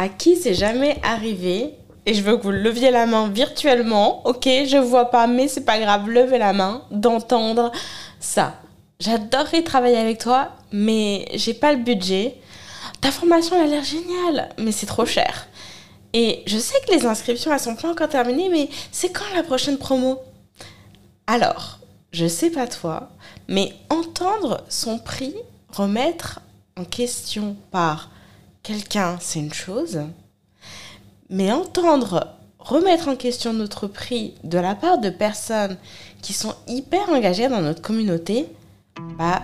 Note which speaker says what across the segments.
Speaker 1: À qui c'est jamais arrivé et je veux que vous leviez la main virtuellement, ok Je vois pas, mais c'est pas grave, levez la main, d'entendre ça. J'adorerais travailler avec toi, mais j'ai pas le budget. Ta formation elle a l'air géniale, mais c'est trop cher. Et je sais que les inscriptions elles sont pas encore terminées, mais c'est quand la prochaine promo? Alors, je sais pas toi, mais entendre son prix remettre en question par quelqu'un, c'est une chose, mais entendre remettre en question notre prix de la part de personnes qui sont hyper engagées dans notre communauté, bah,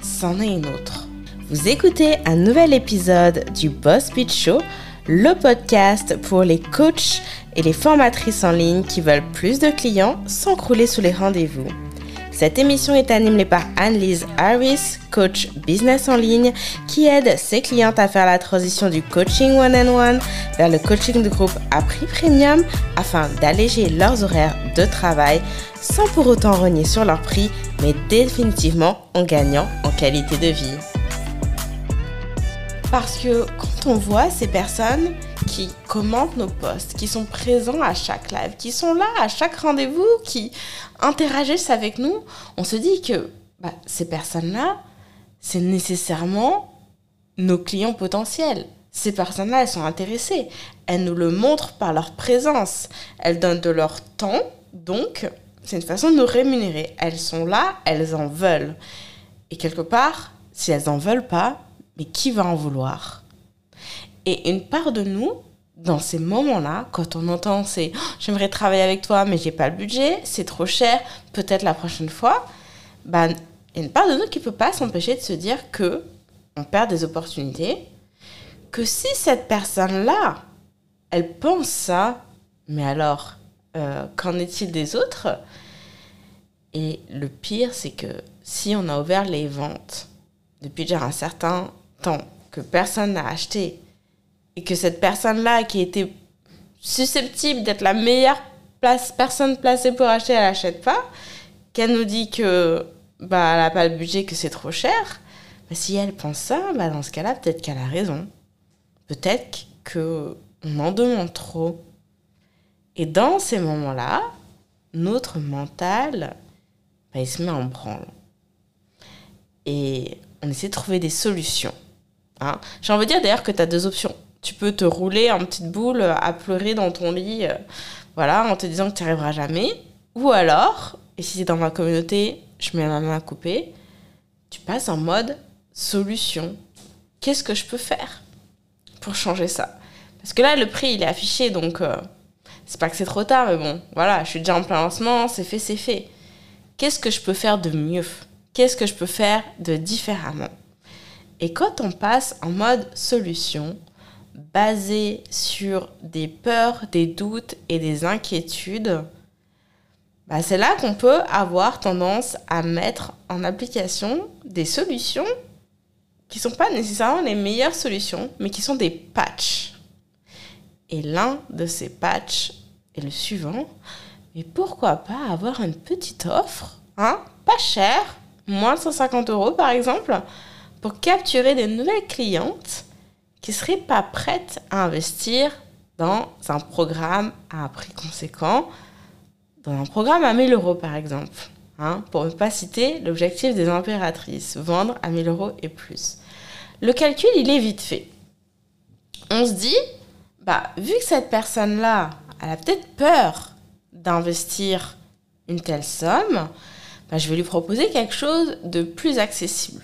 Speaker 1: c'en est une autre. Vous écoutez un nouvel épisode du Boss Beach Show, le podcast pour les coachs et les formatrices en ligne qui veulent plus de clients sans crouler sous les rendez-vous. Cette émission est animée par Anne-Lise Harris, coach business en ligne, qui aide ses clientes à faire la transition du coaching one-on-one vers le coaching de groupe à prix premium afin d'alléger leurs horaires de travail sans pour autant renier sur leur prix, mais définitivement en gagnant en qualité de vie. Parce que quand on voit ces personnes qui commentent nos posts, qui sont présents à chaque live, qui sont là à chaque rendez-vous, qui interagissent avec nous, on se dit que bah, ces personnes-là, c'est nécessairement nos clients potentiels. Ces personnes-là, elles sont intéressées. Elles nous le montrent par leur présence. Elles donnent de leur temps. Donc, c'est une façon de nous rémunérer. Elles sont là, elles en veulent. Et quelque part, si elles en veulent pas, mais qui va en vouloir? Et une part de nous, dans ces moments-là, quand on entend c'est oh, j'aimerais travailler avec toi, mais j'ai pas le budget, c'est trop cher, peut-être la prochaine fois, bah, il y a une part de nous qui peut pas s'empêcher de se dire que on perd des opportunités, que si cette personne-là, elle pense ça, mais alors, euh, qu'en est-il des autres? Et le pire, c'est que si on a ouvert les ventes depuis déjà un certain temps, que personne n'a acheté, et que cette personne-là qui était susceptible d'être la meilleure place, personne placée pour acheter, elle n'achète pas, qu'elle nous dit que bah, elle n'a pas le budget, que c'est trop cher, bah, si elle pense ça, bah, dans ce cas-là, peut-être qu'elle a raison. Peut-être qu'on en demande trop. Et dans ces moments-là, notre mental, bah, il se met en branle. Et on essaie de trouver des solutions. Hein. J'ai envie de dire d'ailleurs que tu as deux options tu peux te rouler en petite boule à pleurer dans ton lit, euh, voilà, en te disant que tu n'y arriveras jamais. Ou alors, et si c'est dans ma communauté, je mets ma main à couper, tu passes en mode solution. Qu'est-ce que je peux faire pour changer ça? Parce que là, le prix, il est affiché, donc euh, c'est pas que c'est trop tard, mais bon, voilà, je suis déjà en plein lancement, c'est fait, c'est fait. Qu'est-ce que je peux faire de mieux? Qu'est-ce que je peux faire de différemment? Et quand on passe en mode solution, basé sur des peurs, des doutes et des inquiétudes, bah c'est là qu'on peut avoir tendance à mettre en application des solutions qui ne sont pas nécessairement les meilleures solutions, mais qui sont des patchs. Et l'un de ces patchs est le suivant. Mais pourquoi pas avoir une petite offre, hein, pas cher, moins de 150 euros par exemple, pour capturer des nouvelles clientes qui ne seraient pas prêtes à investir dans un programme à un prix conséquent, dans un programme à 1000 euros par exemple. Hein, pour ne pas citer l'objectif des impératrices, vendre à 1000 euros et plus. Le calcul, il est vite fait. On se dit, bah, vu que cette personne-là, elle a peut-être peur d'investir une telle somme, bah, je vais lui proposer quelque chose de plus accessible.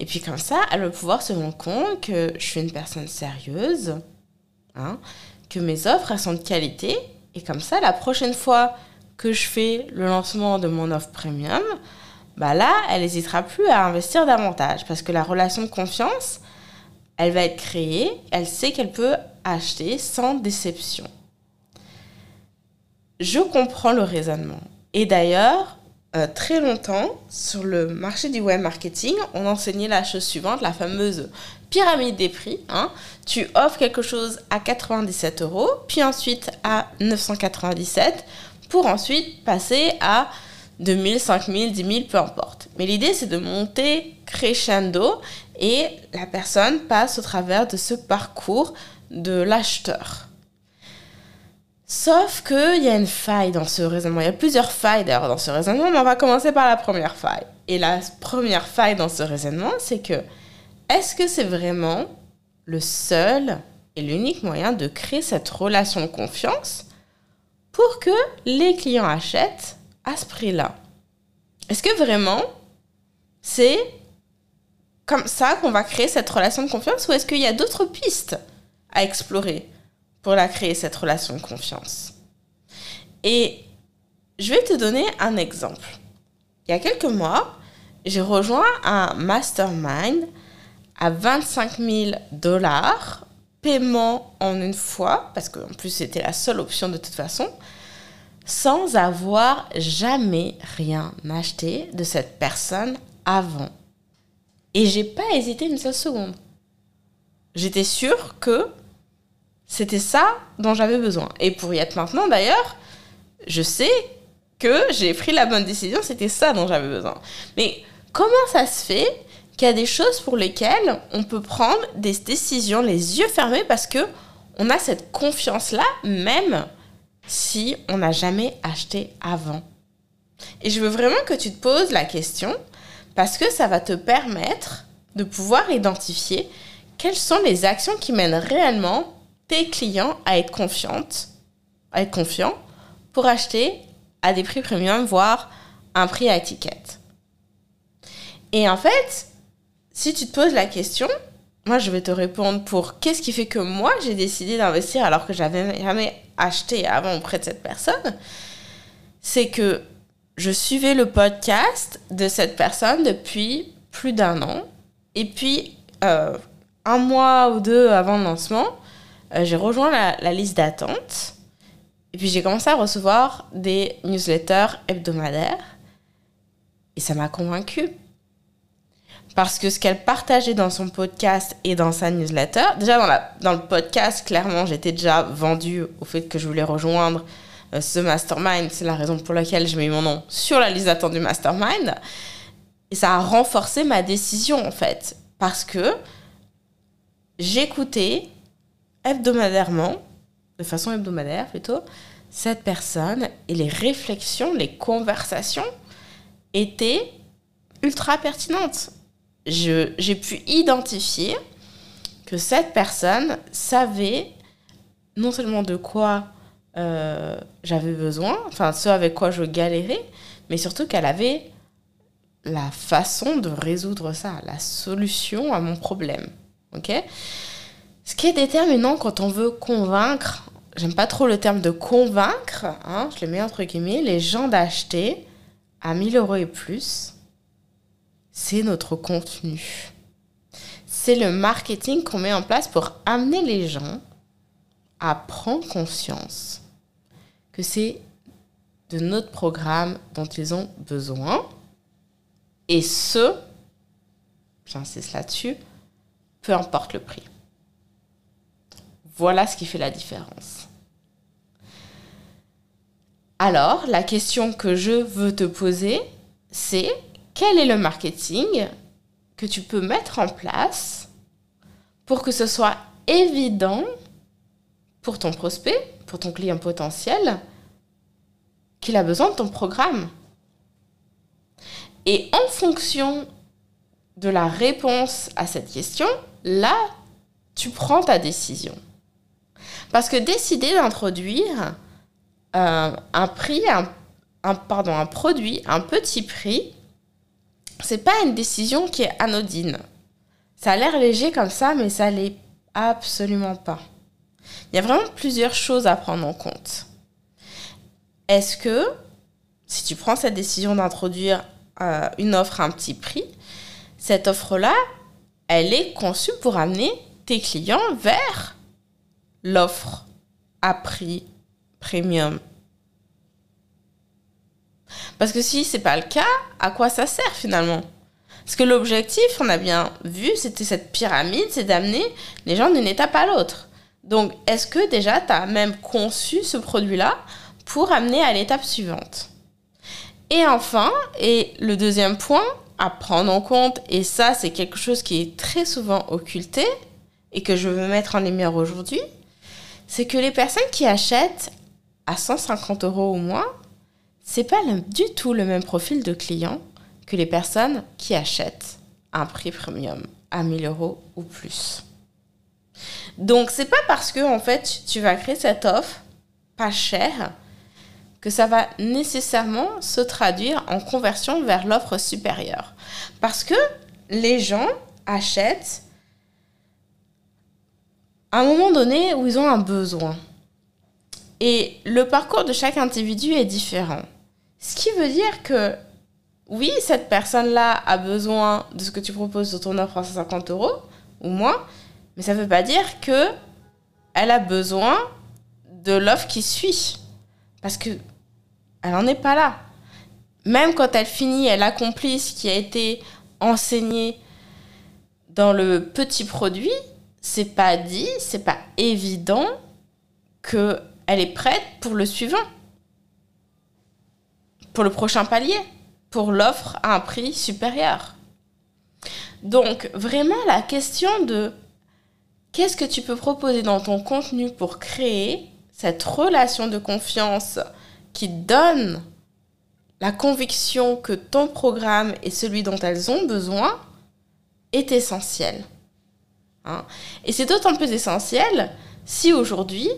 Speaker 1: Et puis comme ça, elle va pouvoir se rendre compte que je suis une personne sérieuse, hein, que mes offres elles sont de qualité. Et comme ça, la prochaine fois que je fais le lancement de mon offre premium, bah là, elle n'hésitera plus à investir davantage parce que la relation de confiance, elle va être créée, elle sait qu'elle peut acheter sans déception. Je comprends le raisonnement. Et d'ailleurs, euh, très longtemps, sur le marché du web marketing, on enseignait la chose suivante, la fameuse pyramide des prix. Hein. Tu offres quelque chose à 97 euros, puis ensuite à 997, pour ensuite passer à 2000, 5000, 10 000, peu importe. Mais l'idée, c'est de monter crescendo et la personne passe au travers de ce parcours de l'acheteur. Sauf qu'il y a une faille dans ce raisonnement. Il y a plusieurs failles d'ailleurs dans ce raisonnement, mais on va commencer par la première faille. Et la première faille dans ce raisonnement, c'est que est-ce que c'est vraiment le seul et l'unique moyen de créer cette relation de confiance pour que les clients achètent à ce prix-là? Est-ce que vraiment c'est comme ça qu'on va créer cette relation de confiance ou est-ce qu'il y a d'autres pistes à explorer? Pour la créer, cette relation de confiance. Et je vais te donner un exemple. Il y a quelques mois, j'ai rejoint un mastermind à 25 000 dollars, paiement en une fois, parce qu'en plus c'était la seule option de toute façon, sans avoir jamais rien acheté de cette personne avant. Et j'ai pas hésité une seule seconde. J'étais sûre que c'était ça dont j'avais besoin. Et pour y être maintenant, d'ailleurs, je sais que j'ai pris la bonne décision, c'était ça dont j'avais besoin. Mais comment ça se fait qu'il y a des choses pour lesquelles on peut prendre des décisions les yeux fermés parce que on a cette confiance-là, même si on n'a jamais acheté avant? Et je veux vraiment que tu te poses la question parce que ça va te permettre de pouvoir identifier quelles sont les actions qui mènent réellement tes clients à être confiantes, à être confiants pour acheter à des prix premium, voire un prix à étiquette. Et en fait, si tu te poses la question, moi je vais te répondre pour qu'est-ce qui fait que moi j'ai décidé d'investir alors que j'avais jamais acheté avant auprès de cette personne, c'est que je suivais le podcast de cette personne depuis plus d'un an. Et puis, euh, un mois ou deux avant le lancement, euh, j'ai rejoint la, liste d'attente. Et puis j'ai commencé à recevoir des newsletters hebdomadaires. Et ça m'a convaincue. Parce que ce qu'elle partageait dans son podcast et dans sa newsletter, déjà dans, la, dans le podcast, clairement, j'étais déjà vendue au fait que je voulais rejoindre euh, ce mastermind. C'est la raison pour laquelle j'ai mis mon nom sur la liste d'attente du mastermind. Et ça a renforcé ma décision, en fait. Parce que j'écoutais hebdomadairement, de façon hebdomadaire plutôt, cette personne et les réflexions, les conversations étaient ultra pertinentes. J'ai pu identifier que cette personne savait non seulement de quoi euh, j'avais besoin, enfin ce avec quoi je galérais, mais surtout qu'elle avait la façon de résoudre ça, la solution à mon problème. Ok? Ce qui est déterminant quand on veut convaincre, j'aime pas trop le terme de convaincre, hein, je le mets entre guillemets, les gens d'acheter à 1000 euros et plus, c'est notre contenu. C'est le marketing qu'on met en place pour amener les gens à prendre conscience que c'est de notre programme dont ils ont besoin. Et ce, j'insiste là-dessus, peu importe le prix. Voilà ce qui fait la différence. Alors, la question que je veux te poser, c'est quel est le marketing que tu peux mettre en place pour que ce soit évident pour ton prospect, pour ton client potentiel, qu'il a besoin de ton programme? Et en fonction de la réponse à cette question, là, tu prends ta décision. Parce que décider d'introduire euh, un prix, un, pardon, un produit, un petit prix, c'est pas une décision qui est anodine. Ça a l'air léger comme ça, mais ça l'est absolument pas. Il y a vraiment plusieurs choses à prendre en compte. Est-ce que, si tu prends cette décision d'introduire euh, une offre à un petit prix, cette offre-là, elle est conçue pour amener tes clients vers l'offre à prix premium. Parce que si c'est pas le cas, à quoi ça sert finalement? Parce que l'objectif, on a bien vu, c'était cette pyramide, c'est d'amener les gens d'une étape à l'autre. Donc, est-ce que déjà tu as même conçu ce produit-là pour amener à l'étape suivante? Et enfin, et le deuxième point à prendre en compte, et ça c'est quelque chose qui est très souvent occulté, et que je veux mettre en lumière aujourd'hui, c'est que les personnes qui achètent à 150 euros ou moins, c'est pas du tout le même profil de client que les personnes qui achètent un prix premium à 1000 euros ou plus. Donc c'est pas parce que en fait tu vas créer cette offre pas chère que ça va nécessairement se traduire en conversion vers l'offre supérieure. Parce que les gens achètent à un moment donné où ils ont un besoin. Et le parcours de chaque individu est différent. Ce qui veut dire que oui, cette personne-là a besoin de ce que tu proposes sur ton offre à 150 euros ou moins, mais ça ne veut pas dire que elle a besoin de l'offre qui suit. Parce que elle n'en est pas là. Même quand elle finit, elle accomplit ce qui a été enseigné dans le petit produit, c'est pas dit, c'est pas évident que elle est prête pour le suivant. Pour le prochain palier, pour l'offre à un prix supérieur. Donc, vraiment la question de qu'est-ce que tu peux proposer dans ton contenu pour créer cette relation de confiance qui donne la conviction que ton programme est celui dont elles ont besoin est essentiel. Hein. Et c'est d'autant plus essentiel si aujourd'hui,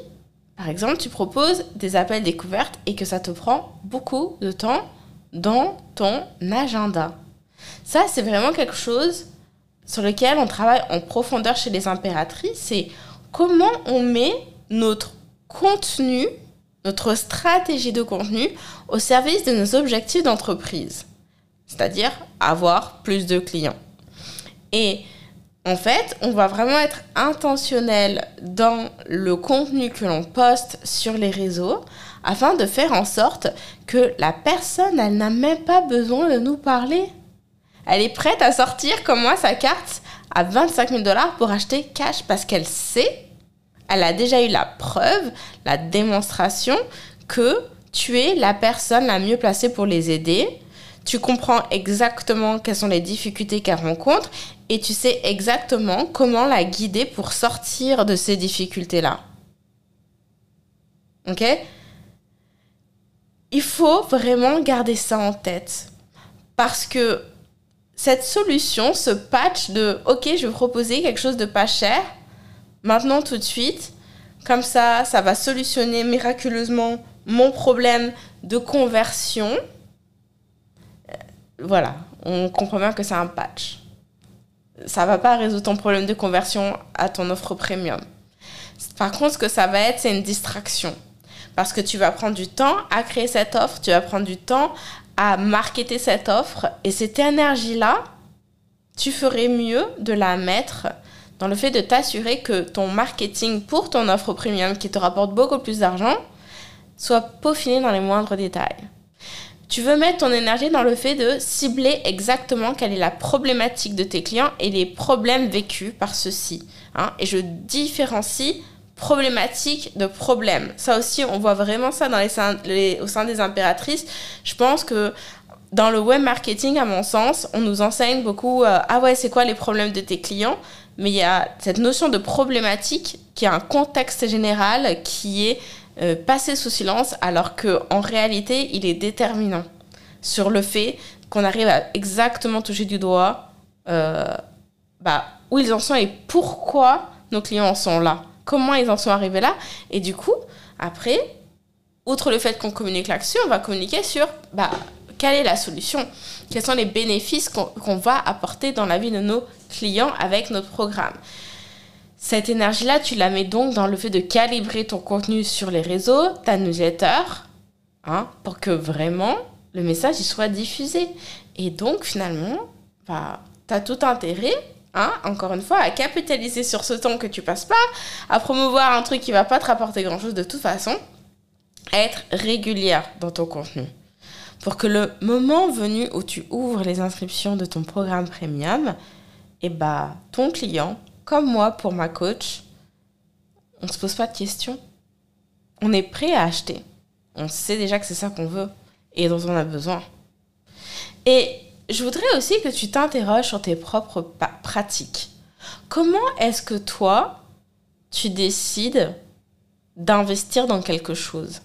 Speaker 1: par exemple, tu proposes des appels découvertes et que ça te prend beaucoup de temps dans ton agenda. Ça, c'est vraiment quelque chose sur lequel on travaille en profondeur chez les impératrices. C'est comment on met notre contenu notre stratégie de contenu au service de nos objectifs d'entreprise, c'est-à-dire avoir plus de clients. En fait, on va vraiment être intentionnel dans le contenu que l'on poste sur les réseaux afin de faire en sorte que la personne, elle n'a même pas besoin de nous parler. Elle est prête à sortir comme moi sa carte à 25 000 dollars pour acheter cash parce qu'elle sait elle a déjà eu la preuve, la démonstration que tu es la personne la mieux placée pour les aider. Tu comprends exactement quelles sont les difficultés qu'elle rencontre et tu sais exactement comment la guider pour sortir de ces difficultés-là. Ok? Il faut vraiment garder ça en tête parce que cette solution, ce patch de OK, je vais proposer quelque chose de pas cher, maintenant tout de suite. Comme ça, ça va solutionner miraculeusement mon problème de conversion. Voilà, on comprend bien que c'est un patch. Ça va pas résoudre ton problème de conversion à ton offre premium. Par contre, ce que ça va être, c'est une distraction. Parce que tu vas prendre du temps à créer cette offre, tu vas prendre du temps à marketer cette offre. Et cette énergie-là, tu ferais mieux de la mettre dans le fait de t'assurer que ton marketing pour ton offre premium qui te rapporte beaucoup plus d'argent soit peaufiné dans les moindres détails. Tu veux mettre ton énergie dans le fait de cibler exactement quelle est la problématique de tes clients et les problèmes vécus par ceux-ci. Hein. Et je différencie problématique de problème. Ça aussi, on voit vraiment ça au sein des impératrices. Je pense que dans le web marketing, à mon sens, on nous enseigne beaucoup, euh, ah ouais, c'est quoi les problèmes de tes clients? Mais il y a cette notion de problématique qui a un contexte général qui est euh, passé sous silence, alors qu'en réalité, il est déterminant sur le fait qu'on arrive à exactement toucher du doigt euh, bah, où ils en sont et pourquoi nos clients en sont là, comment ils en sont arrivés là. Et du coup, après, outre le fait qu'on communique là-dessus, on va communiquer sur bah, quelle est la solution. Quels sont les bénéfices qu'on va apporter dans la vie de nos clients avec notre programme Cette énergie-là, tu la mets donc dans le fait de calibrer ton contenu sur les réseaux, ta newsletter, hein, pour que vraiment le message y soit diffusé. Et donc, finalement, bah, tu as tout intérêt Hein, encore une fois, à capitaliser sur ce temps que tu passes pas, à promouvoir un truc qui va pas te rapporter grand chose de toute façon, à être régulière dans ton contenu pour que le moment venu où tu ouvres les inscriptions de ton programme premium, et eh bah, ton client, comme moi pour ma coach, on ne se pose pas de questions. On est prêt à acheter. On sait déjà que c'est ça qu'on veut et dont on a besoin. Et je voudrais aussi que tu t'interroges sur tes propres pratiques. Comment est-ce que toi, tu décides d'investir dans quelque chose?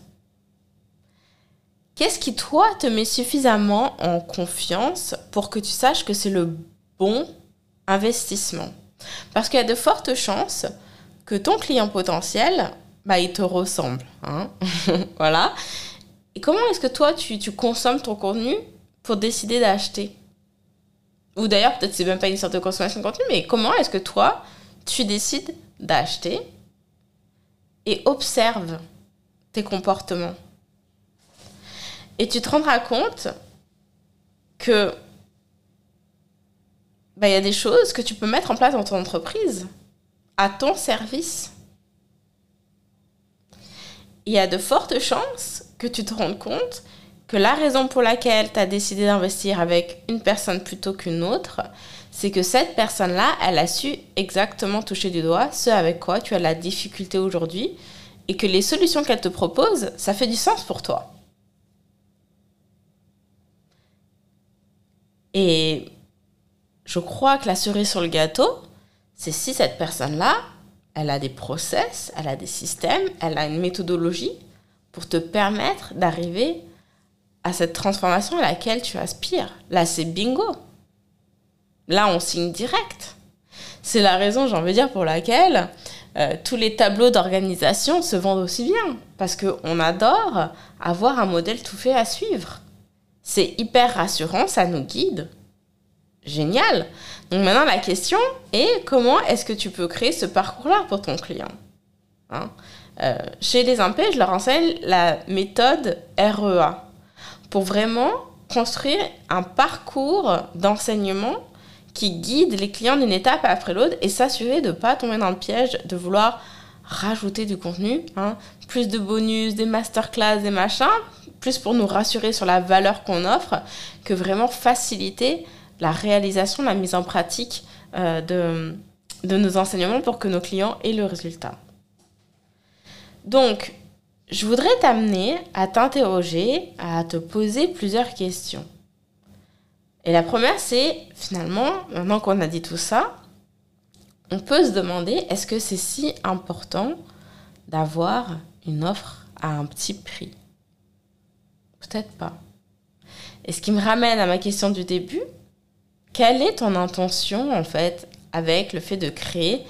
Speaker 1: Qu'est-ce qui, toi, te met suffisamment en confiance pour que tu saches que c'est le bon investissement? Parce qu'il y a de fortes chances que ton client potentiel, bah, il te ressemble. Hein voilà. Et comment est-ce que toi, tu, consommes ton contenu pour décider d'acheter? Ou d'ailleurs, peut-être c'est même pas une sorte de consommation de contenu, mais comment est-ce que toi, tu décides d'acheter et observe tes comportements? Et tu te rendras compte que bah, il y a des choses que tu peux mettre en place dans ton entreprise à ton service. Il y a de fortes chances que tu te rendes compte que la raison pour laquelle tu as décidé d'investir avec une personne plutôt qu'une autre, c'est que cette personne-là, elle a su exactement toucher du doigt ce avec quoi tu as la difficulté aujourd'hui et que les solutions qu'elle te propose, ça fait du sens pour toi. Et je crois que la cerise sur le gâteau, c'est si cette personne-là, elle a des process, elle a des systèmes, elle a une méthodologie pour te permettre d'arriver à cette transformation à laquelle tu aspires. Là, c'est bingo. Là, on signe direct. C'est la raison, j'ai envie de dire, pour laquelle euh, tous les tableaux d'organisation se vendent aussi bien. Parce qu'on adore avoir un modèle tout fait à suivre. C'est hyper rassurant, ça nous guide. Génial. Donc maintenant, la question est comment est-ce que tu peux créer ce parcours-là pour ton client hein? Euh, Chez les MP, je leur enseigne la méthode REA pour vraiment construire un parcours d'enseignement qui guide les clients d'une étape après l'autre et s'assurer de ne pas tomber dans le piège de vouloir rajouter du contenu, hein. plus de bonus, des masterclass, des machins, plus pour nous rassurer sur la valeur qu'on offre que vraiment faciliter la réalisation, la mise en pratique euh, de, de nos enseignements pour que nos clients aient le résultat. Donc, je voudrais t'amener à t'interroger, à te poser plusieurs questions. Et la première, c'est finalement, maintenant qu'on a dit tout ça, on peut se demander est-ce que c'est si important d'avoir une offre à un petit prix? Peut-être pas. Et ce qui me ramène à ma question du début, quelle est ton intention en fait avec le fait de créer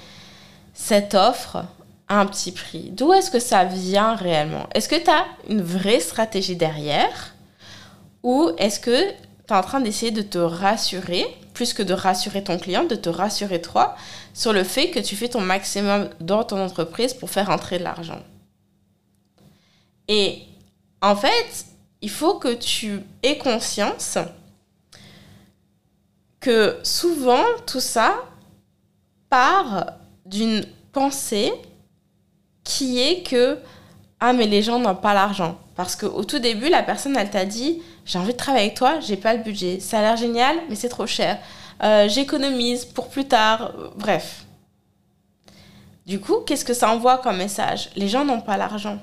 Speaker 1: cette offre à un petit prix? D'où est-ce que ça vient réellement? Est-ce que tu as une vraie stratégie derrière? Ou est-ce que tu es en train d'essayer de te rassurer, plus que de rassurer ton client, de te rassurer toi, sur le fait que tu fais ton maximum dans ton entreprise pour faire entrer de l'argent? Et en fait, il faut que tu aies conscience souvent tout ça part d'une pensée qui est que ah mais les gens n'ont pas l'argent. Parce qu'au tout début la personne elle t'a dit j'ai envie de travailler avec toi j'ai pas le budget. Ça a l'air génial mais c'est trop cher. Euh, j'économise pour plus tard. Bref. Du coup qu'est-ce que ça envoie comme message? Les gens n'ont pas l'argent.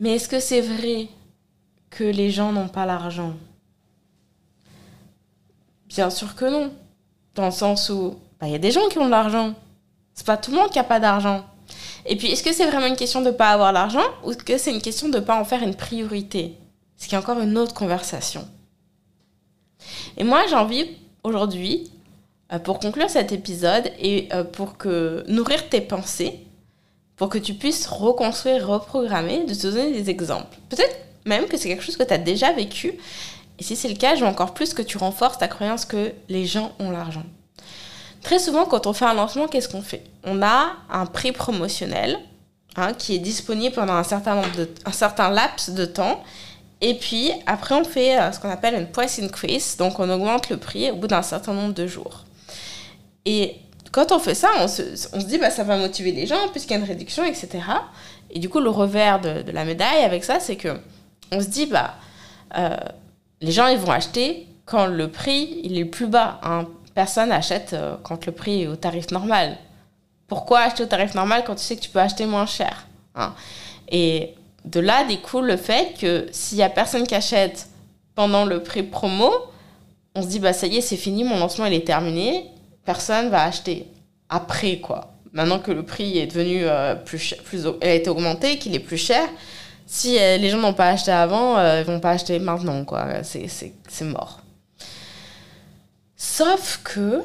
Speaker 1: Mais est-ce que c'est vrai que les gens n'ont pas l'argent? Bien sûr que non. Dans le sens où bah, il y a des gens qui ont de l'argent. C'est pas tout le monde qui a pas d'argent. Et puis, est-ce que c'est vraiment une question de ne pas avoir l'argent ou que c'est une question de pas en faire une priorité? Ce qui est encore une autre conversation. Et moi, j'ai envie aujourd'hui, euh, pour conclure cet épisode et euh, pour que nourrir tes pensées, pour que tu puisses reconstruire, reprogrammer, de te donner des exemples. Peut-être même que c'est quelque chose que tu as déjà vécu et si c'est le cas, je veux encore plus que tu renforces ta croyance que les gens ont l'argent. Très souvent, quand on fait un lancement, qu'est-ce qu'on fait? On a un prix promotionnel hein, qui est disponible pendant un certain, nombre de, un certain laps de temps. Et puis, après, on fait euh, ce qu'on appelle une price increase. Donc, on augmente le prix au bout d'un certain nombre de jours. Et quand on fait ça, on se, dit, bah, ça va motiver les gens puisqu'il y a une réduction, etc. Et du coup, le revers de, de la médaille avec ça, c'est que on se dit, bah, euh, les gens ils vont acheter quand le prix il est plus bas. Hein. Personne n'achète euh, quand le prix est au tarif normal. Pourquoi acheter au tarif normal quand tu sais que tu peux acheter moins cher hein? Et de là découle le fait que s'il y a personne qui achète pendant le prix promo, on se dit bah ça y est c'est fini, mon lancement il est terminé. personne va acheter après, quoi. Maintenant que le prix est devenu euh, plus, plus a été augmenté, qu'il est plus cher, si euh, les gens n'ont pas acheté avant, euh, ils vont pas acheter maintenant, quoi. C'est mort. Sauf que,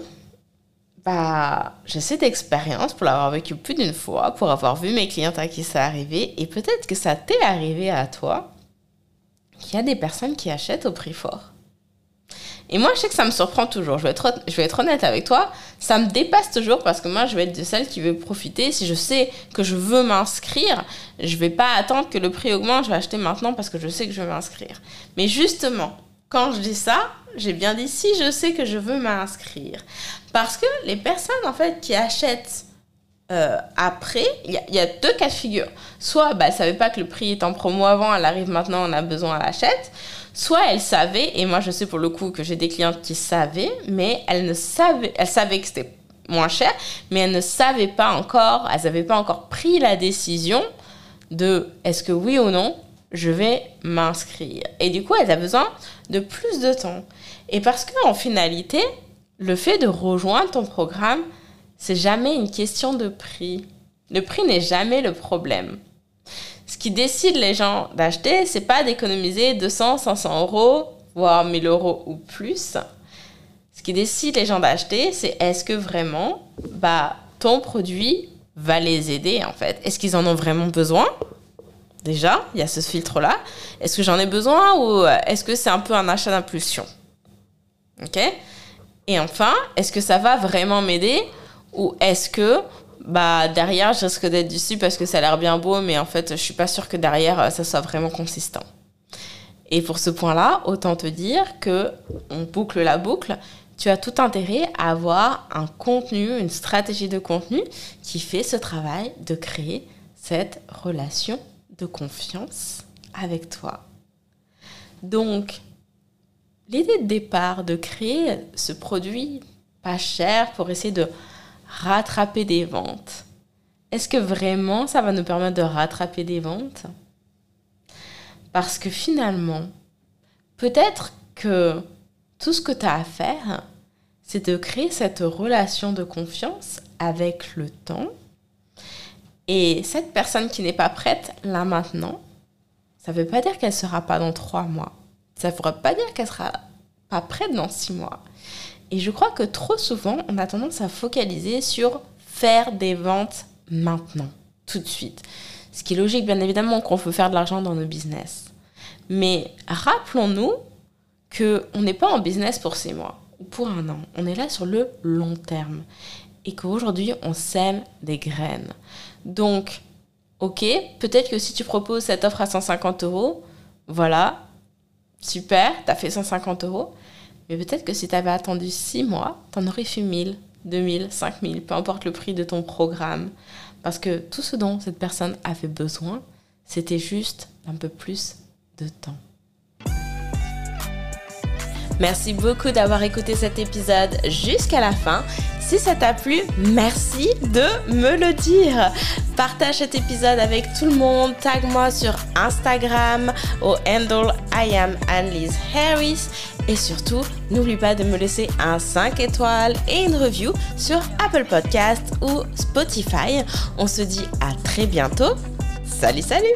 Speaker 1: bah, j'ai cette expérience pour l'avoir vécu plus d'une fois, pour avoir vu mes clientes à qui ça arrivé, et peut-être que ça t'est arrivé à toi, qu'il y a des personnes qui achètent au prix fort. Et moi, je sais que ça me surprend toujours. Je vais, être, je vais être honnête avec toi. Ça me dépasse toujours parce que moi, je vais être de celle qui veut profiter. Si je sais que je veux m'inscrire, je vais pas attendre que le prix augmente. Je vais acheter maintenant parce que je sais que je veux m'inscrire. Mais justement, quand je dis ça, j'ai bien dit si je sais que je veux m'inscrire. Parce que les personnes, en fait, qui achètent euh, après, il y, y, a deux cas de figure. Soit bah, elle ne savait pas que le prix est en promo avant, elle arrive maintenant, on a besoin, elle achète. Soit elle savait, et moi je sais pour le coup que j'ai des clientes qui savaient, mais elles ne savaient, elles savaient que c'était moins cher, mais elles ne savaient pas encore, elles n'avaient pas encore pris la décision de est-ce que oui ou non je vais m'inscrire. Et du coup, elles ont besoin de plus de temps. Et parce qu'en finalité, le fait de rejoindre ton programme, c'est jamais une question de prix. Le prix n'est jamais le problème. Ce qui décide les gens d'acheter, c'est pas d'économiser 200, 500 euros, voire 1000 euros ou plus. Ce qui décide les gens d'acheter, c'est est-ce que vraiment, bah, ton produit va les aider en fait? Est-ce qu'ils en ont vraiment besoin? Déjà, il y a ce filtre-là. Est-ce que j'en ai besoin ou est-ce que c'est un peu un achat d'impulsion? Ok? Et enfin, est-ce que ça va vraiment m'aider ou est-ce que bah derrière je risque d'être déçue parce que ça a l'air bien beau mais en fait je suis pas sûre que derrière euh, ça soit vraiment consistant. Et pour ce point-là, autant te dire que on boucle la boucle, tu as tout intérêt à avoir un contenu, une stratégie de contenu qui fait ce travail de créer cette relation de confiance avec toi. Donc, l'idée de départ de créer ce produit pas cher pour essayer de rattraper des ventes. Est-ce que vraiment ça va nous permettre de rattraper des ventes? Parce que finalement, peut-être que tout ce que tu as à faire, c'est de créer cette relation de confiance avec le temps. Et cette personne qui n'est pas prête là maintenant, ça ne veut pas dire qu'elle ne sera pas dans trois mois. Ça ne veut pas dire qu'elle sera pas prête dans six mois. Et je crois que trop souvent, on a tendance à focaliser sur faire des ventes maintenant, tout de suite. Ce qui est logique, bien évidemment, qu'on veut faire de l'argent dans nos business. Mais rappelons-nous qu'on n'est pas en business pour six mois ou pour un an. On est là sur le long terme. Et qu'aujourd'hui, on sème des graines. Donc, ok, peut-être que si tu proposes cette offre à 150 euros, voilà, super, tu as fait 150 euros. Mais peut-être que si tu avais attendu 6 mois, tu en aurais fait 1000, 2000, 5000, peu importe le prix de ton programme. Parce que tout ce dont cette personne avait besoin, c'était juste un peu plus de temps. Merci beaucoup d'avoir écouté cet épisode jusqu'à la fin. Si ça t'a plu, merci de me le dire. Partage cet épisode avec tout le monde. Tag moi sur Instagram au handle I am Annelise Harris. Et surtout, n'oublie pas de me laisser un 5 étoiles et une review sur Apple Podcast ou Spotify. On se dit à très bientôt. Salut, salut